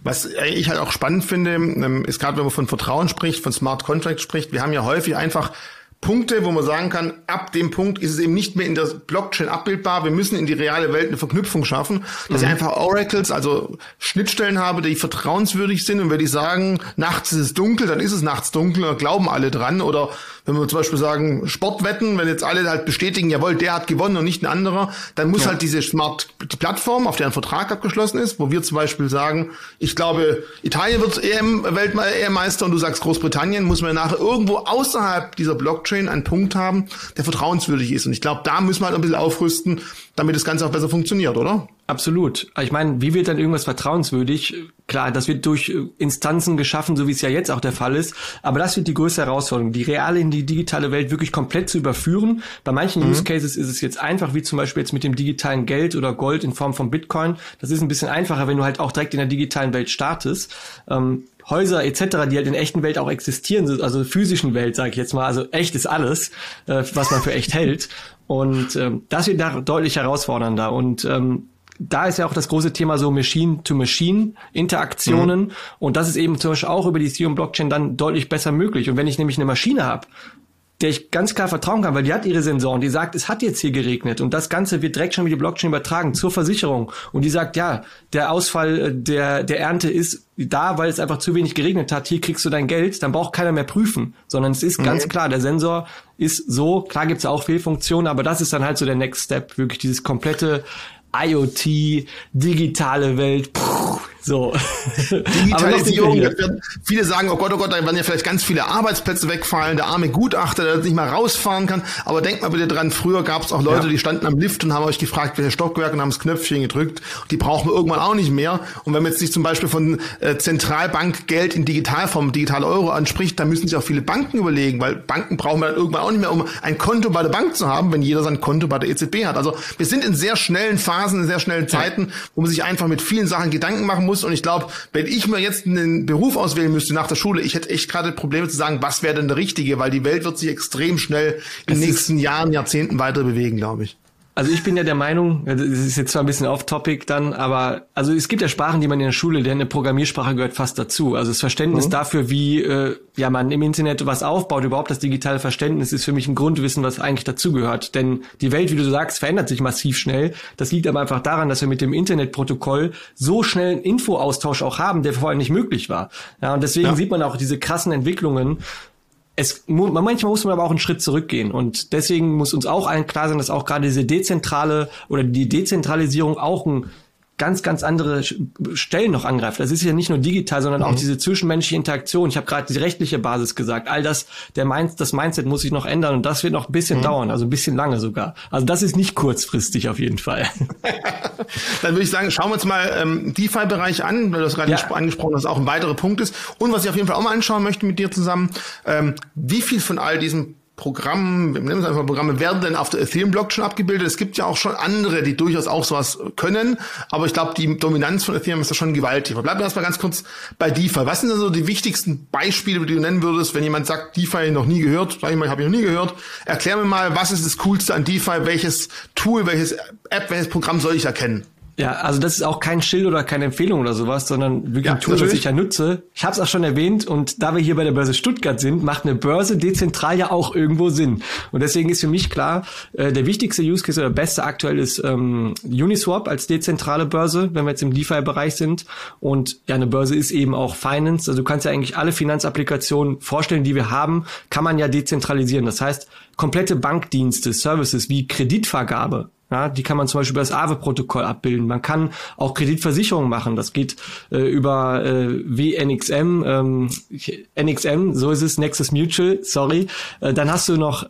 Was ich halt auch spannend finde, ähm, ist gerade, wenn man von Vertrauen spricht, von Smart Contract spricht, wir haben ja häufig einfach Punkte, wo man sagen kann, ab dem Punkt ist es eben nicht mehr in der Blockchain abbildbar. Wir müssen in die reale Welt eine Verknüpfung schaffen, dass mhm. ich einfach Oracles, also Schnittstellen habe, die vertrauenswürdig sind. Und wenn die sagen, nachts ist es dunkel, dann ist es nachts dunkel, da glauben alle dran. Oder wenn wir zum Beispiel sagen, Sportwetten, wenn jetzt alle halt bestätigen, jawohl, der hat gewonnen und nicht ein anderer, dann muss ja. halt diese Smart die Plattform, auf der ein Vertrag abgeschlossen ist, wo wir zum Beispiel sagen, ich glaube, Italien wird EM Weltmeister und du sagst Großbritannien, muss man nachher irgendwo außerhalb dieser Blockchain einen Punkt haben, der vertrauenswürdig ist. Und ich glaube, da müssen wir halt ein bisschen aufrüsten, damit das Ganze auch besser funktioniert, oder? Absolut. Ich meine, wie wird dann irgendwas vertrauenswürdig? Klar, das wird durch äh, Instanzen geschaffen, so wie es ja jetzt auch der Fall ist. Aber das wird die größte Herausforderung, die reale in die digitale Welt wirklich komplett zu überführen. Bei manchen mhm. Use Cases ist es jetzt einfach, wie zum Beispiel jetzt mit dem digitalen Geld oder Gold in Form von Bitcoin. Das ist ein bisschen einfacher, wenn du halt auch direkt in der digitalen Welt startest. Ähm, Häuser etc., die halt in der echten Welt auch existieren, also physischen Welt, sage ich jetzt mal, also echt ist alles, äh, was man für echt hält. Und ähm, das wird da deutlich herausfordernder. Und ähm, da ist ja auch das große Thema so Machine-to-Machine-Interaktionen. Mhm. Und das ist eben zum Beispiel auch über die Ethereum-Blockchain dann deutlich besser möglich. Und wenn ich nämlich eine Maschine habe, der ich ganz klar vertrauen kann, weil die hat ihre Sensoren, die sagt, es hat jetzt hier geregnet und das Ganze wird direkt schon mit die Blockchain übertragen zur Versicherung. Und die sagt, ja, der Ausfall äh, der, der Ernte ist da, weil es einfach zu wenig geregnet hat, hier kriegst du dein Geld, dann braucht keiner mehr prüfen, sondern es ist mhm. ganz klar, der Sensor ist so, klar gibt's auch Fehlfunktionen, aber das ist dann halt so der Next Step, wirklich dieses komplette IoT, digitale Welt, puh, so. Digitalisierung. Werden, viele sagen, oh Gott, oh Gott, da werden ja vielleicht ganz viele Arbeitsplätze wegfallen, der arme Gutachter, der nicht mal rausfahren kann. Aber denkt mal bitte dran, früher gab es auch Leute, ja. die standen am Lift und haben euch gefragt, welche Stockwerke und haben das Knöpfchen gedrückt. Die brauchen wir irgendwann auch nicht mehr. Und wenn man jetzt sich zum Beispiel von äh, Zentralbankgeld in Digitalform, digitale Euro anspricht, dann müssen sich auch viele Banken überlegen, weil Banken brauchen wir dann irgendwann auch nicht mehr, um ein Konto bei der Bank zu haben, wenn jeder sein Konto bei der EZB hat. Also wir sind in sehr schnellen Phasen, in sehr schnellen Zeiten, wo man sich einfach mit vielen Sachen Gedanken machen muss muss. Und ich glaube, wenn ich mir jetzt einen Beruf auswählen müsste nach der Schule, ich hätte echt gerade Probleme zu sagen, was wäre denn der richtige, weil die Welt wird sich extrem schnell in den nächsten Jahren, Jahrzehnten weiter bewegen, glaube ich. Also ich bin ja der Meinung, das ist jetzt zwar ein bisschen off-topic dann, aber also es gibt ja Sprachen, die man in der Schule lernt, eine Programmiersprache gehört fast dazu. Also das Verständnis mhm. dafür, wie äh, ja man im Internet was aufbaut, überhaupt das digitale Verständnis ist für mich ein Grundwissen, was eigentlich dazugehört. Denn die Welt, wie du sagst, verändert sich massiv schnell. Das liegt aber einfach daran, dass wir mit dem Internetprotokoll so schnell einen Infoaustausch auch haben, der vorher nicht möglich war. Ja, und deswegen ja. sieht man auch diese krassen Entwicklungen es, manchmal muss man aber auch einen Schritt zurückgehen. Und deswegen muss uns auch allen klar sein, dass auch gerade diese dezentrale oder die Dezentralisierung auch ein ganz, ganz andere Stellen noch angreift. Das ist ja nicht nur digital, sondern mhm. auch diese zwischenmenschliche Interaktion. Ich habe gerade die rechtliche Basis gesagt. All das, der Mind, das Mindset muss sich noch ändern und das wird noch ein bisschen mhm. dauern, also ein bisschen lange sogar. Also das ist nicht kurzfristig auf jeden Fall. Dann würde ich sagen, schauen wir uns mal ähm, DeFi-Bereich an, weil du das gerade ja. angesprochen hast, auch ein weiterer Punkt ist. Und was ich auf jeden Fall auch mal anschauen möchte mit dir zusammen, ähm, wie viel von all diesen Programmen, wir nennen es einfach Programme, werden denn auf der Ethereum-Blockchain abgebildet. Es gibt ja auch schon andere, die durchaus auch sowas können, aber ich glaube, die Dominanz von Ethereum ist da schon gewaltig. Aber bleiben wir erstmal ganz kurz bei DeFi. Was sind denn so die wichtigsten Beispiele, die du nennen würdest, wenn jemand sagt, DeFi noch nie gehört, sag ich mal, habe ich noch nie gehört. Erklär mir mal, was ist das Coolste an DeFi, welches Tool, welches App, welches Programm soll ich erkennen? Ja, also das ist auch kein Schild oder keine Empfehlung oder sowas, sondern wirklich ja, ein Tool, das ich ja nutze. Ich habe es auch schon erwähnt und da wir hier bei der Börse Stuttgart sind, macht eine Börse dezentral ja auch irgendwo Sinn. Und deswegen ist für mich klar, äh, der wichtigste Use Case oder beste aktuell ist ähm, Uniswap als dezentrale Börse, wenn wir jetzt im DeFi-Bereich sind. Und ja, eine Börse ist eben auch Finance. Also du kannst ja eigentlich alle Finanzapplikationen vorstellen, die wir haben, kann man ja dezentralisieren. Das heißt, komplette Bankdienste, Services wie Kreditvergabe, ja, die kann man zum Beispiel über das AWE-Protokoll abbilden. Man kann auch Kreditversicherungen machen. Das geht äh, über äh, WNXM, ähm, NXM, so ist es, Nexus Mutual, sorry. Äh, dann hast du noch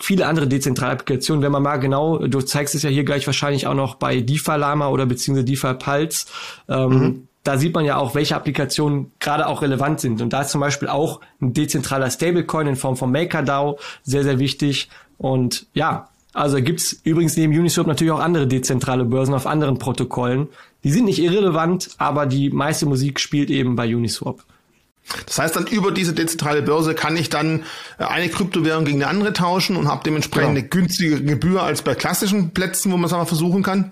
viele andere dezentrale Applikationen. Wenn man mal genau, du zeigst es ja hier gleich wahrscheinlich auch noch bei DeFi Lama oder beziehungsweise DeFi Pulse. Ähm, mhm. Da sieht man ja auch, welche Applikationen gerade auch relevant sind. Und da ist zum Beispiel auch ein dezentraler Stablecoin in Form von MakerDAO sehr, sehr wichtig. Und ja, also gibt's übrigens neben Uniswap natürlich auch andere dezentrale Börsen auf anderen Protokollen. Die sind nicht irrelevant, aber die meiste Musik spielt eben bei Uniswap. Das heißt dann über diese dezentrale Börse kann ich dann äh, eine Kryptowährung gegen eine andere tauschen und habe dementsprechend genau. eine günstige Gebühr als bei klassischen Plätzen, wo man es aber versuchen kann?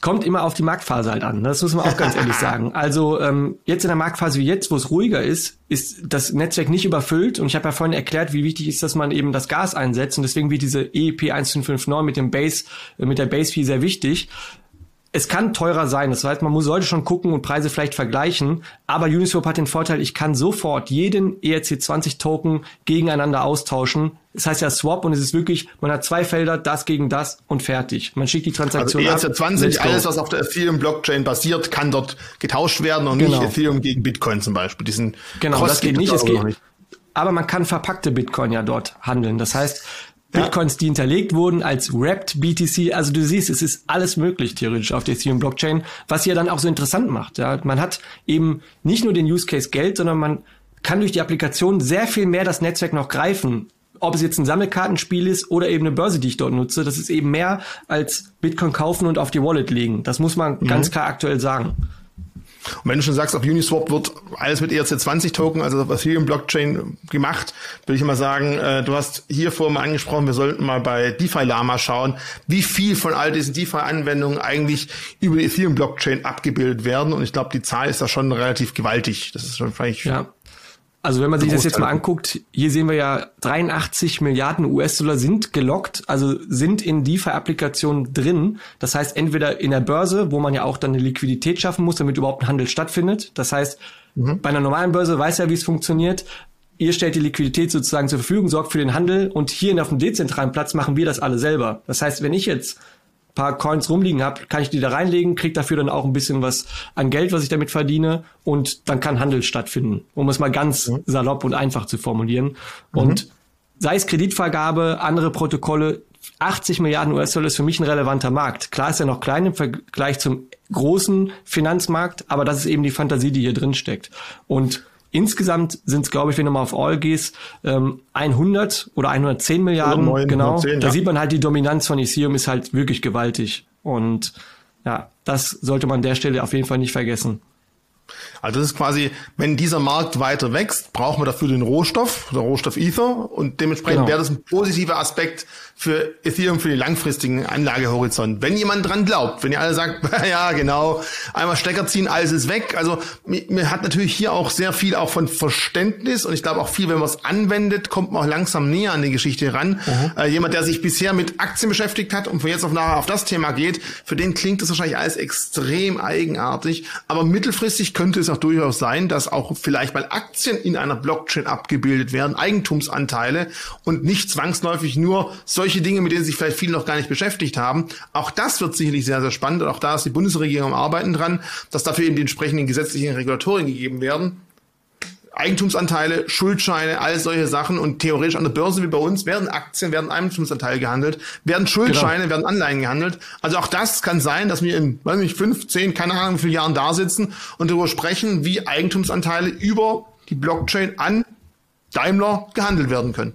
Kommt immer auf die Marktphase halt an. Das muss man auch ganz ehrlich sagen. Also ähm, jetzt in der Marktphase wie jetzt, wo es ruhiger ist, ist das Netzwerk nicht überfüllt. Und ich habe ja vorhin erklärt, wie wichtig ist, dass man eben das Gas einsetzt. Und deswegen wird diese EEP 1559 mit dem Base, äh, mit der Base Fee sehr wichtig es kann teurer sein. Das heißt, man muss, sollte schon gucken und Preise vielleicht vergleichen. Aber Uniswap hat den Vorteil, ich kann sofort jeden ERC20 Token gegeneinander austauschen. Das heißt ja Swap und es ist wirklich, man hat zwei Felder, das gegen das und fertig. Man schickt die Transaktion also ERC20, alles was auf der Ethereum Blockchain basiert, kann dort getauscht werden und genau. nicht Ethereum gegen Bitcoin zum Beispiel. Diesen genau, Cross das geht nicht. Es geht, nicht. Aber man kann verpackte Bitcoin ja dort handeln. Das heißt, Bitcoins, die hinterlegt wurden als Wrapped BTC. Also du siehst, es ist alles möglich theoretisch auf der Ethereum Blockchain, was ja dann auch so interessant macht. Ja, man hat eben nicht nur den Use Case Geld, sondern man kann durch die Applikation sehr viel mehr das Netzwerk noch greifen. Ob es jetzt ein Sammelkartenspiel ist oder eben eine Börse, die ich dort nutze, das ist eben mehr als Bitcoin kaufen und auf die Wallet legen. Das muss man mhm. ganz klar aktuell sagen. Und wenn du schon sagst, auf Uniswap wird alles mit ERC20-Token, also auf Ethereum Blockchain gemacht, würde ich mal sagen, äh, du hast hier vorhin mal angesprochen, wir sollten mal bei DeFi Lama schauen, wie viel von all diesen DeFi-Anwendungen eigentlich über die Ethereum Blockchain abgebildet werden. Und ich glaube, die Zahl ist da schon relativ gewaltig. Das ist schon vielleicht ja. Also wenn man sich das jetzt mal anguckt, hier sehen wir ja 83 Milliarden US-Dollar sind gelockt, also sind in DeFi-Applikationen drin. Das heißt entweder in der Börse, wo man ja auch dann eine Liquidität schaffen muss, damit überhaupt ein Handel stattfindet. Das heißt, mhm. bei einer normalen Börse weiß ja, wie es funktioniert. Ihr stellt die Liquidität sozusagen zur Verfügung, sorgt für den Handel und hier auf dem dezentralen Platz machen wir das alle selber. Das heißt, wenn ich jetzt paar Coins rumliegen habe, kann ich die da reinlegen, kriege dafür dann auch ein bisschen was an Geld, was ich damit verdiene und dann kann Handel stattfinden, um es mal ganz mhm. salopp und einfach zu formulieren. Mhm. Und sei es Kreditvergabe, andere Protokolle, 80 Milliarden US-Dollar ist für mich ein relevanter Markt. Klar ist er noch klein im Vergleich zum großen Finanzmarkt, aber das ist eben die Fantasie, die hier drin steckt. Und Insgesamt sind es, glaube ich, wenn du mal auf All gehst, ähm, 100 oder 110 Milliarden. 9, genau. 110, da ja. sieht man halt, die Dominanz von Ethereum ist halt wirklich gewaltig. Und ja, das sollte man an der Stelle auf jeden Fall nicht vergessen. Also das ist quasi, wenn dieser Markt weiter wächst, brauchen wir dafür den Rohstoff, der Rohstoff Ether und dementsprechend genau. wäre das ein positiver Aspekt für Ethereum für den langfristigen Anlagehorizont. Wenn jemand dran glaubt, wenn ihr alle sagt, ja genau, einmal Stecker ziehen, alles ist weg. Also mir hat natürlich hier auch sehr viel auch von Verständnis und ich glaube auch viel, wenn man es anwendet, kommt man auch langsam näher an die Geschichte ran. Mhm. Äh, jemand, der sich bisher mit Aktien beschäftigt hat und von jetzt auf nachher auf das Thema geht, für den klingt das wahrscheinlich alles extrem eigenartig. Aber mittelfristig könnte es auch durchaus sein, dass auch vielleicht mal Aktien in einer Blockchain abgebildet werden, Eigentumsanteile und nicht zwangsläufig nur solche Dinge, mit denen sich vielleicht viele noch gar nicht beschäftigt haben. Auch das wird sicherlich sehr, sehr spannend. Und auch da ist die Bundesregierung am Arbeiten dran, dass dafür eben die entsprechenden gesetzlichen Regulatorien gegeben werden. Eigentumsanteile, Schuldscheine, all solche Sachen und theoretisch an der Börse wie bei uns werden Aktien, werden Eigentumsanteile gehandelt, werden Schuldscheine, genau. werden Anleihen gehandelt. Also auch das kann sein, dass wir in, weiß nicht, fünf, zehn, keine Ahnung, wie viele Jahren da sitzen und darüber sprechen, wie Eigentumsanteile über die Blockchain an Daimler gehandelt werden können.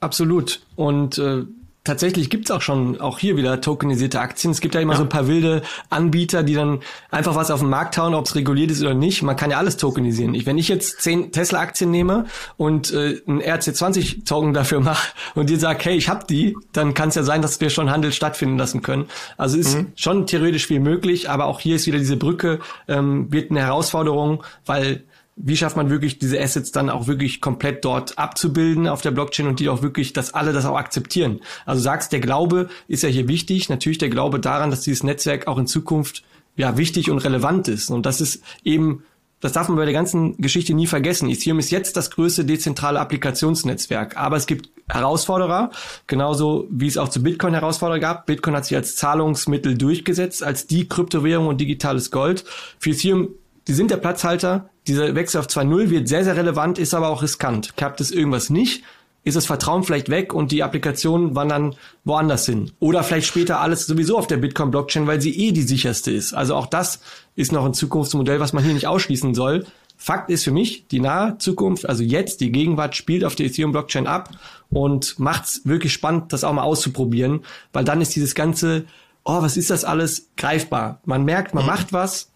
Absolut. Und äh, tatsächlich gibt's auch schon auch hier wieder tokenisierte Aktien. Es gibt ja immer ja. so ein paar wilde Anbieter, die dann einfach was auf den Markt hauen, ob es reguliert ist oder nicht. Man kann ja alles tokenisieren. Ich, wenn ich jetzt zehn Tesla-Aktien nehme und äh, ein RC20-Token dafür mache und dir sag, hey, ich hab die, dann kann es ja sein, dass wir schon Handel stattfinden lassen können. Also ist mhm. schon theoretisch viel möglich, aber auch hier ist wieder diese Brücke, ähm, wird eine Herausforderung, weil wie schafft man wirklich diese Assets dann auch wirklich komplett dort abzubilden auf der Blockchain und die auch wirklich, dass alle das auch akzeptieren. Also sagst, der Glaube ist ja hier wichtig, natürlich der Glaube daran, dass dieses Netzwerk auch in Zukunft ja wichtig und relevant ist. Und das ist eben, das darf man bei der ganzen Geschichte nie vergessen. Ethereum ist jetzt das größte dezentrale Applikationsnetzwerk, aber es gibt Herausforderer, genauso wie es auch zu Bitcoin Herausforderer gab. Bitcoin hat sich als Zahlungsmittel durchgesetzt, als die Kryptowährung und digitales Gold. Für Ethereum die sind der Platzhalter. Dieser Wechsel auf 2.0 wird sehr, sehr relevant, ist aber auch riskant. Klappt es irgendwas nicht, ist das Vertrauen vielleicht weg und die Applikationen wandern woanders hin. Oder vielleicht später alles sowieso auf der Bitcoin-Blockchain, weil sie eh die sicherste ist. Also auch das ist noch ein Zukunftsmodell, was man hier nicht ausschließen soll. Fakt ist für mich, die nahe Zukunft, also jetzt, die Gegenwart spielt auf der Ethereum-Blockchain ab und macht's wirklich spannend, das auch mal auszuprobieren, weil dann ist dieses ganze, oh, was ist das alles, greifbar. Man merkt, man macht was,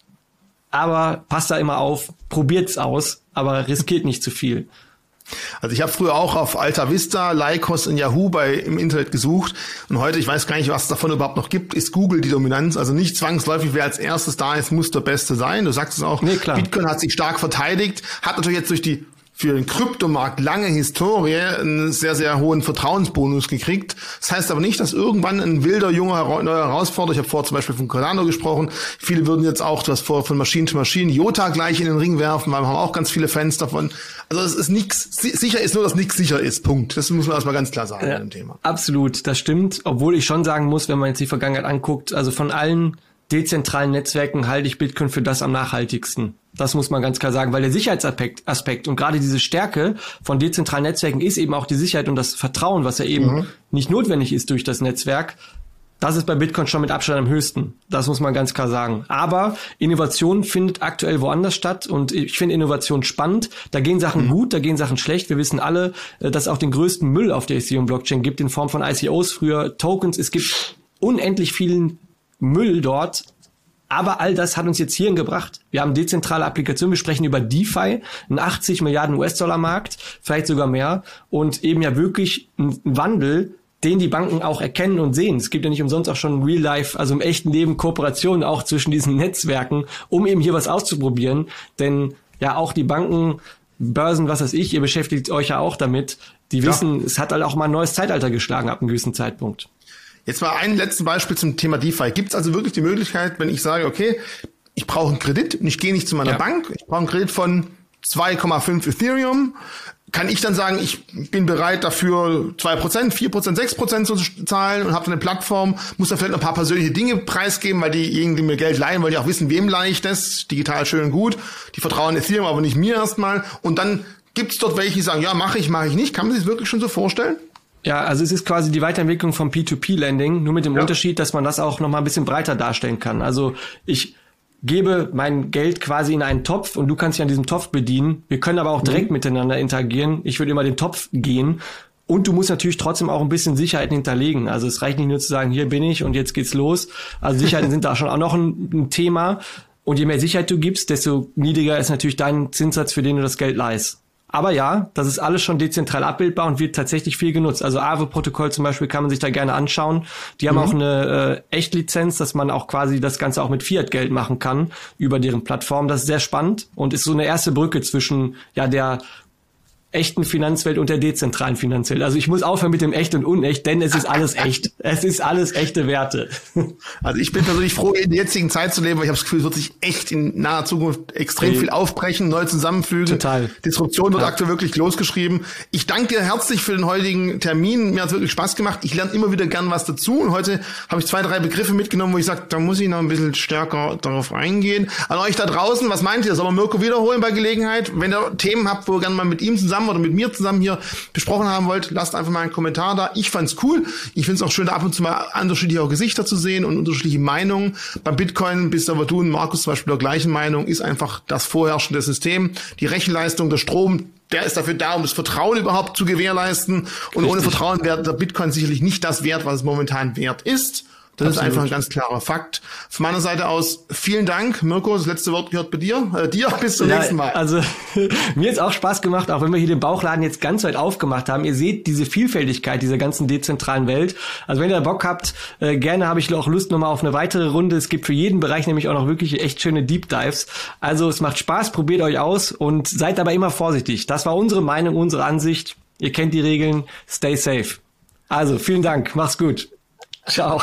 aber passt da immer auf, probiert's aus, aber riskiert nicht zu viel. Also ich habe früher auch auf Alta Vista, Lycos und Yahoo bei im Internet gesucht und heute, ich weiß gar nicht, was es davon überhaupt noch gibt, ist Google die Dominanz. Also nicht zwangsläufig, wer als erstes da ist, muss der Beste sein. Du sagst es auch, nee, klar. Bitcoin hat sich stark verteidigt, hat natürlich jetzt durch die für den Kryptomarkt lange Historie einen sehr, sehr hohen Vertrauensbonus gekriegt. Das heißt aber nicht, dass irgendwann ein wilder, junger, neuer Herausforderer, ich habe vor zum Beispiel von Cardano gesprochen, viele würden jetzt auch, das vor von Maschinen zu Maschinen, Jota gleich in den Ring werfen, weil wir haben auch ganz viele Fans davon. Also es ist nichts, sicher ist nur, dass nichts sicher ist, Punkt. Das muss man erstmal ganz klar sagen ja, dem Thema. Absolut, das stimmt, obwohl ich schon sagen muss, wenn man jetzt die Vergangenheit anguckt, also von allen dezentralen Netzwerken halte ich Bitcoin für das am nachhaltigsten. Das muss man ganz klar sagen, weil der Sicherheitsaspekt Aspekt und gerade diese Stärke von dezentralen Netzwerken ist eben auch die Sicherheit und das Vertrauen, was ja eben mhm. nicht notwendig ist durch das Netzwerk. Das ist bei Bitcoin schon mit Abstand am höchsten. Das muss man ganz klar sagen. Aber Innovation findet aktuell woanders statt und ich finde Innovation spannend. Da gehen Sachen mhm. gut, da gehen Sachen schlecht. Wir wissen alle, äh, dass es auch den größten Müll auf der Ethereum Blockchain gibt in Form von ICOs, früher Tokens. Es gibt unendlich vielen Müll dort. Aber all das hat uns jetzt hierhin gebracht. Wir haben dezentrale Applikationen, wir sprechen über DeFi, einen 80 Milliarden US-Dollar Markt, vielleicht sogar mehr und eben ja wirklich ein Wandel, den die Banken auch erkennen und sehen. Es gibt ja nicht umsonst auch schon Real Life, also im echten Leben Kooperationen auch zwischen diesen Netzwerken, um eben hier was auszuprobieren. Denn ja, auch die Banken Börsen, was weiß ich, ihr beschäftigt euch ja auch damit, die wissen, ja. es hat halt auch mal ein neues Zeitalter geschlagen ab einem gewissen Zeitpunkt. Jetzt mal ein letztes Beispiel zum Thema DeFi. Gibt es also wirklich die Möglichkeit, wenn ich sage, okay, ich brauche einen Kredit und ich gehe nicht zu meiner ja. Bank, ich brauche einen Kredit von 2,5 Ethereum, kann ich dann sagen, ich bin bereit dafür 2%, 4%, 6% zu zahlen und habe dann eine Plattform, muss da vielleicht noch ein paar persönliche Dinge preisgeben, weil diejenigen, die mir Geld leihen, wollen ja auch wissen, wem leihe ich das, digital schön und gut, die vertrauen Ethereum, aber nicht mir erstmal und dann gibt es dort welche, die sagen, ja, mache ich, mache ich nicht. Kann man sich das wirklich schon so vorstellen? Ja, also es ist quasi die Weiterentwicklung vom P2P-Lending, nur mit dem ja. Unterschied, dass man das auch nochmal ein bisschen breiter darstellen kann. Also ich gebe mein Geld quasi in einen Topf und du kannst dich an diesem Topf bedienen. Wir können aber auch direkt mhm. miteinander interagieren. Ich würde immer den Topf gehen. Und du musst natürlich trotzdem auch ein bisschen Sicherheiten hinterlegen. Also es reicht nicht nur zu sagen, hier bin ich und jetzt geht's los. Also Sicherheiten sind da schon auch noch ein, ein Thema. Und je mehr Sicherheit du gibst, desto niedriger ist natürlich dein Zinssatz, für den du das Geld leihst. Aber ja, das ist alles schon dezentral abbildbar und wird tatsächlich viel genutzt. Also Aave-Protokoll zum Beispiel kann man sich da gerne anschauen. Die haben mhm. auch eine äh, Echtlizenz, dass man auch quasi das Ganze auch mit Fiat-Geld machen kann über deren Plattform. Das ist sehr spannend und ist so eine erste Brücke zwischen ja der echten Finanzwelt und der dezentralen Finanzwelt. Also ich muss aufhören mit dem echt und unecht, denn es ist alles echt. Es ist alles echte Werte. Also ich bin persönlich froh, in der jetzigen Zeit zu leben, weil ich habe das Gefühl, es wird sich echt in naher Zukunft extrem viel aufbrechen, neu zusammenfügen. Total. Disruption wird ja. aktuell wirklich losgeschrieben. Ich danke dir herzlich für den heutigen Termin. Mir hat es wirklich Spaß gemacht. Ich lerne immer wieder gern was dazu. Und heute habe ich zwei, drei Begriffe mitgenommen, wo ich sage, da muss ich noch ein bisschen stärker darauf eingehen. An euch da draußen, was meint ihr? Soll man Mirko wiederholen bei Gelegenheit? Wenn ihr Themen habt, wo ihr gerne mal mit ihm zusammen zusammen oder mit mir zusammen hier besprochen haben wollt, lasst einfach mal einen Kommentar da. Ich fand's cool. Ich find's auch schön, da ab und zu mal unterschiedliche Gesichter zu sehen und unterschiedliche Meinungen. Beim Bitcoin bist aber du und Markus zum Beispiel der gleichen Meinung, ist einfach das vorherrschende System. Die Rechenleistung, der Strom, der ist dafür da, um das Vertrauen überhaupt zu gewährleisten. Und Richtig. ohne Vertrauen wäre der Bitcoin sicherlich nicht das wert, was es momentan wert ist. Das Absolut. ist einfach ein ganz klarer Fakt. Von meiner Seite aus vielen Dank. Mirko, das letzte Wort gehört bei dir. Äh, dir bis zum ja, nächsten Mal. Also mir ist auch Spaß gemacht, auch wenn wir hier den Bauchladen jetzt ganz weit aufgemacht haben. Ihr seht diese Vielfältigkeit dieser ganzen dezentralen Welt. Also wenn ihr Bock habt, äh, gerne habe ich auch Lust nochmal auf eine weitere Runde. Es gibt für jeden Bereich nämlich auch noch wirklich echt schöne Deep Dives. Also es macht Spaß, probiert euch aus und seid dabei immer vorsichtig. Das war unsere Meinung, unsere Ansicht. Ihr kennt die Regeln. Stay safe. Also vielen Dank. Mach's gut. Ciao.